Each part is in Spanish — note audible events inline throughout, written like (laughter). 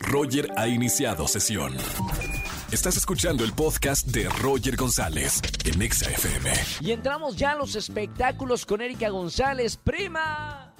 Roger ha iniciado sesión. Estás escuchando el podcast de Roger González en Exa FM. Y entramos ya a los espectáculos con Erika González, prima.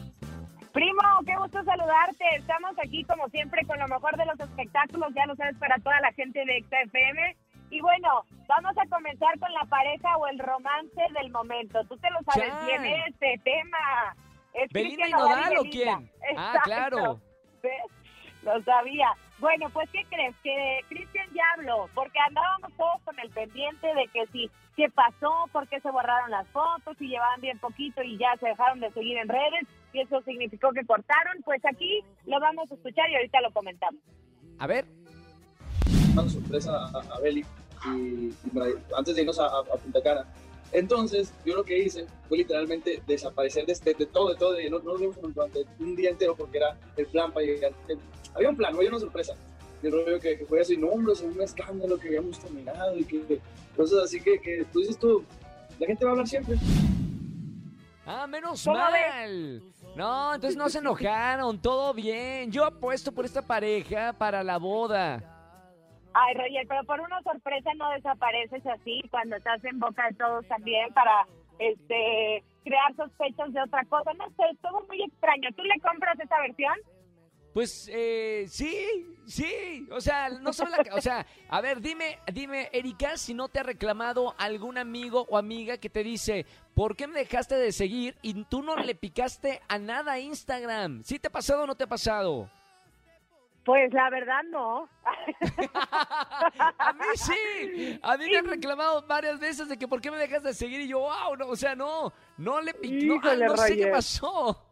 Primo, qué gusto saludarte. Estamos aquí como siempre con lo mejor de los espectáculos, ya lo sabes, para toda la gente de XFM. Y bueno, vamos a comenzar con la pareja o el romance del momento. Tú te lo sabes Chan. bien este tema. Es ¿Belinda y Nodal o quién? Ah, claro. ¿Ves? Lo sabía. Bueno, pues ¿qué crees? Que Cristian ya habló, porque andábamos todos con el pendiente de que sí, qué pasó, por qué se borraron las fotos, si llevaban bien poquito y ya se dejaron de seguir en redes, y eso significó que cortaron. Pues aquí lo vamos a escuchar y ahorita lo comentamos. A ver, una sorpresa a, a Beli y, antes de irnos a, a- a Punta Cana. Entonces, yo lo que hice fue literalmente desaparecer de, este- de todo, de todo, de, no, no nos vimos durante un día entero porque era el plan para llegar. el- había un plan, no había una sorpresa. Y el rollo que, que fue así, no, hombre, es un escándalo que habíamos terminado y que cosas así que, que tú dices tú, la gente va a hablar siempre. ah, menos ¿Cómo mal. No, entonces no se enojaron, todo bien. Yo apuesto por esta pareja para la boda. Ay, Roger, pero por una sorpresa no desapareces así cuando estás en boca de todos también para este crear sospechas de otra cosa. No sé, es todo muy extraño. ¿Tú le compras esa versión? Pues eh, sí, sí, o sea, no solo la, o sea, a ver, dime, dime, Erika, si no te ha reclamado algún amigo o amiga que te dice, ¿por qué me dejaste de seguir y tú no le picaste a nada a Instagram? ¿Sí te ha pasado o no te ha pasado? Pues la verdad no. (laughs) a mí sí, a mí me han reclamado varias veces de que por qué me dejas de seguir y yo, wow, no, o sea, no, no le piqué, no, ah, no sé qué pasó.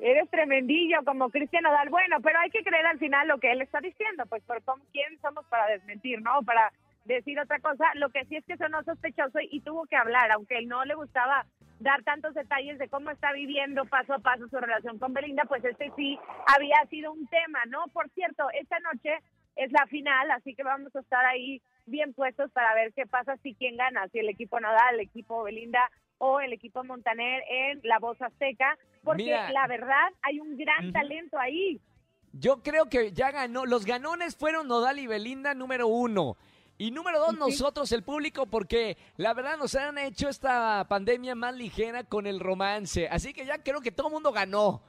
Eres tremendillo como Cristian Nodal. Bueno, pero hay que creer al final lo que él está diciendo, pues por quién somos para desmentir, ¿no? Para decir otra cosa. Lo que sí es que sonó sospechoso y tuvo que hablar, aunque él no le gustaba dar tantos detalles de cómo está viviendo paso a paso su relación con Belinda, pues este sí había sido un tema, ¿no? Por cierto, esta noche es la final, así que vamos a estar ahí bien puestos para ver qué pasa, si quién gana, si el equipo Nodal, el equipo Belinda o el equipo Montaner en la voz azteca, porque Mira. la verdad hay un gran talento ahí. Yo creo que ya ganó. Los ganones fueron Nodal y Belinda número uno. Y número dos, nosotros, el público, porque la verdad nos han hecho esta pandemia más ligera con el romance. Así que ya creo que todo el mundo ganó.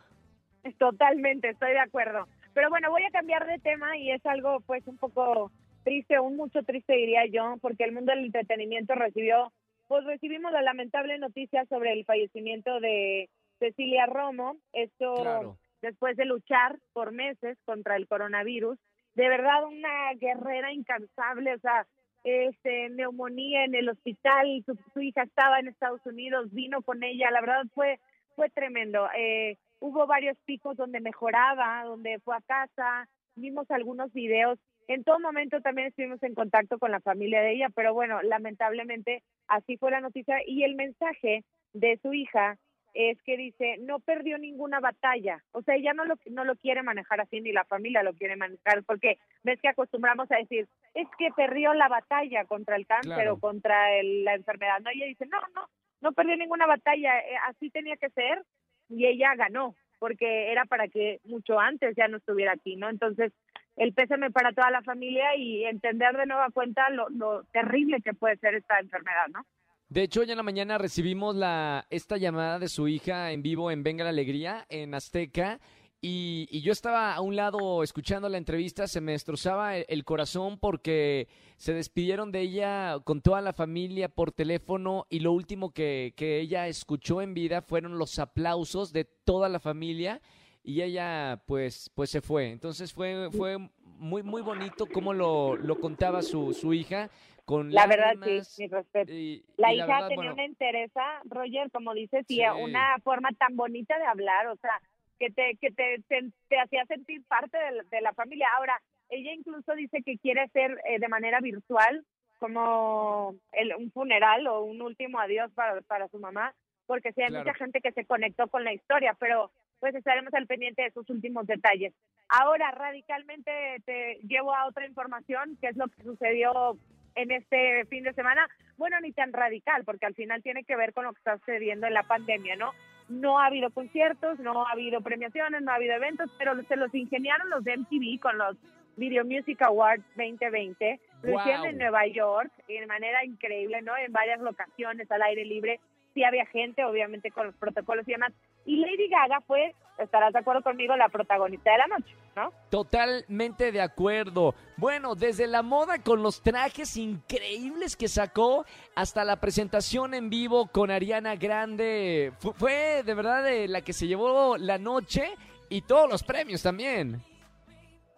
Totalmente, estoy de acuerdo. Pero bueno, voy a cambiar de tema y es algo pues un poco triste, un mucho triste diría yo, porque el mundo del entretenimiento recibió, pues recibimos la lamentable noticia sobre el fallecimiento de Cecilia Romo. Esto Claro. después de luchar por meses contra el coronavirus. De verdad, una guerrera incansable, o sea, este, neumonía en el hospital, su, hija estaba en Estados Unidos, vino con ella, la verdad fue, fue tremendo. Eh, hubo varios picos donde mejoraba, donde fue a casa, vimos algunos videos. En todo momento también estuvimos en contacto con la familia de ella, pero bueno, lamentablemente así fue la noticia y el mensaje de su hija es que dice, no perdió ninguna batalla. O sea, ella no lo, no lo quiere manejar así, ni la familia lo quiere manejar, porque ves que acostumbramos a decir, es que perdió la batalla contra el cáncer Claro. o contra el- la enfermedad. No, ella dice, no, no, no perdió ninguna batalla, eh, así tenía que ser y ella ganó, porque era para que mucho antes ya no estuviera aquí, ¿no? Entonces, el pésame para toda la familia y entender de nueva cuenta lo, lo terrible que puede ser esta enfermedad, ¿no? De hecho, hoy en la mañana recibimos la, esta llamada de su hija en vivo en Venga la Alegría, en Azteca. Y, y yo estaba a un lado escuchando la entrevista, se me destrozaba el, el corazón porque se despidieron de ella con toda la familia por teléfono y lo último que, que ella escuchó en vida fueron los aplausos de toda la familia y ella pues, pues se fue. Entonces fue, fue muy, muy bonito cómo lo, lo contaba su, su hija con La verdad, sí, mi respeto. y- La y hija verdad, tenía bueno, una entereza, Roger, como dices, y una forma tan bonita de hablar, o sea, que te que te, te, te hacía sentir parte de la, de la familia. Ahora, ella incluso dice que quiere hacer eh, de manera virtual como el, un funeral o un último adiós para, para su mamá, porque sí hay Claro. mucha gente que se conectó con la historia, pero pues estaremos al pendiente de esos últimos detalles. Ahora, radicalmente te llevo a otra información, que es lo que sucedió en este fin de semana. Bueno, ni tan radical, porque al final tiene que ver con lo que está sucediendo en la pandemia, ¿no? no ha habido conciertos, no ha habido premiaciones, no ha habido eventos, pero se los ingeniaron los de MTV con los Video Music Awards 2020. Lo Wow. hicieron en Nueva York y de manera increíble, ¿no? En varias locaciones al aire libre. Sí había gente, obviamente, con los protocolos y demás. Y Lady Gaga fue, estarás de acuerdo conmigo, la protagonista de la noche, ¿no? Totalmente de acuerdo. Bueno, desde la moda con los trajes increíbles que sacó hasta la presentación en vivo con Ariana Grande. Fu- Fue, de verdad de la que se llevó la noche y todos los premios también.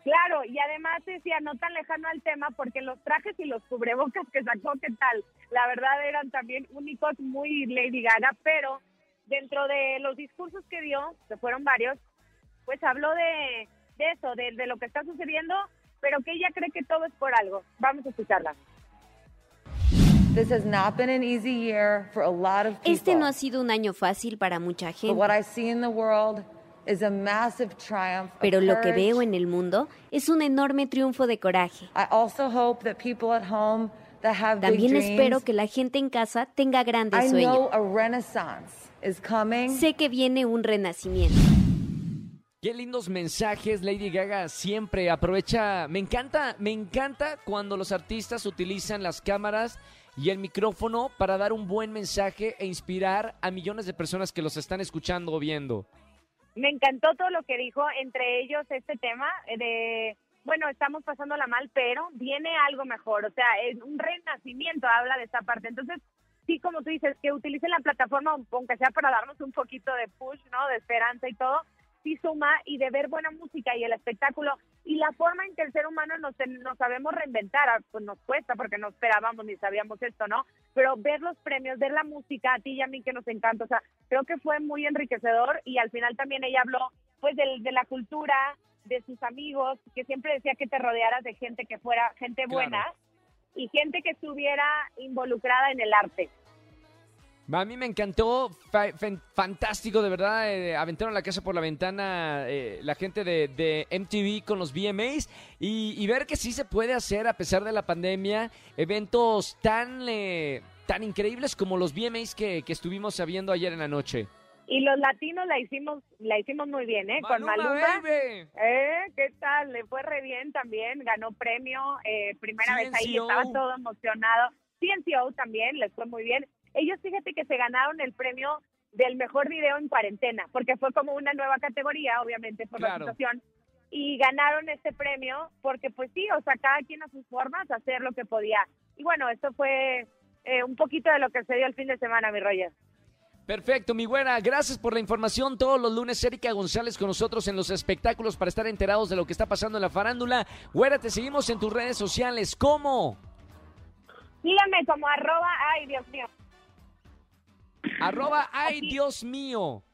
Claro, y además decía, no tan lejano al tema, porque los trajes y los cubrebocas que sacó, ¿qué tal? La verdad eran también únicos, muy Lady Gaga, pero dentro de los discursos que dio, que fueron varios, pues habló de, de eso, de, de lo que está sucediendo, pero que ella cree que todo es por algo. Vamos a escucharla. This has not been an easy year for a lot of people. Este no ha sido un año fácil para mucha But what gente, I see in the world is a massive triumph of pero lo que courage. veo en el mundo es un enorme triunfo de coraje. También espero que la gente en casa tenga I grandes know sueños. a renaissance is coming. Sé que viene un renacimiento. Qué lindos mensajes Lady Gaga siempre aprovecha. Me encanta, me encanta cuando los artistas utilizan las cámaras y el micrófono para dar un buen mensaje e inspirar a millones de personas que los están escuchando o viendo. Me encantó todo lo que dijo, entre ellos este tema de, bueno, estamos pasándola mal, pero viene algo mejor, o sea, es un renacimiento, habla de esta parte. Entonces, sí, como tú dices, que utilicen la plataforma, aunque sea para darnos un poquito de push, ¿no? De esperanza y todo, sí suma y de ver buena música y el espectáculo y la forma en que el ser humano nos, nos sabemos reinventar, ah, pues nos cuesta porque no esperábamos ni sabíamos esto, ¿no? Pero ver los premios, ver la música, a ti y a mí que nos encanta, o sea, creo que fue muy enriquecedor y al final también ella habló pues de, la cultura, de sus amigos, que siempre decía que te rodearas de gente que fuera gente Claro. buena y gente que estuviera involucrada en el arte. A mí me encantó, fa- fan- fantástico, de verdad. eh, aventaron la casa por la ventana eh, la gente de, de MTV con los VMAs y, y ver que sí se puede hacer a pesar de la pandemia eventos tan, eh, tan increíbles como los VMAs que, que estuvimos sabiendo ayer en la noche. Y los latinos la hicimos la hicimos muy bien, ¿eh? Con Maluma, baby. ¿Eh? ¿Qué tal? Le fue re bien también, ganó premio, eh, primera vez ahí, estaba todo emocionado. CNCO también, les fue muy bien. Ellos fíjate que se ganaron el premio del mejor video en cuarentena, porque fue como una nueva categoría, obviamente, por Claro. la situación. Y ganaron este premio porque, pues sí, o sea, cada quien a sus formas, hacer lo que podía. Y bueno, esto fue eh, un poquito de lo que se dio el fin de semana, mi Roger. Perfecto, mi güera. Gracias por la información. Todos los lunes, Erika González con nosotros en los espectáculos para estar enterados de lo que está pasando en la farándula. Güera, te seguimos en tus redes sociales. ¿Cómo? Síganme como arroba, ay, Dios mío. Arroba, ay Dios mío. (laughs)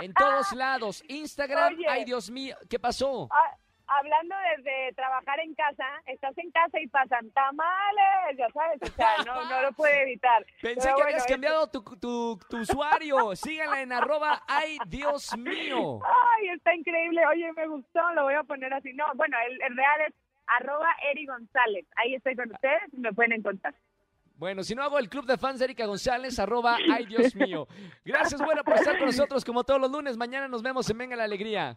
En todos lados. Instagram, Oye. ay Dios mío. ¿Qué pasó? Ah, hablando desde trabajar en casa, estás en casa y pasan tamales, ya sabes, o sea, no, no lo puede evitar. (laughs) Pensé Pero que bueno, habías esto- cambiado tu, tu- tu usuario. Síganla en arroba, ay Dios mío. Ay, está increíble, oye, me gustó, lo voy a poner así. No, bueno, el, el real es arroba Eri González. Ahí estoy con ustedes y me pueden encontrar. Bueno, si no hago el club de fans de Erika González, arroba, ay Dios mío. Gracias, güera, por estar con nosotros como todos los lunes. Mañana nos vemos en Venga la Alegría.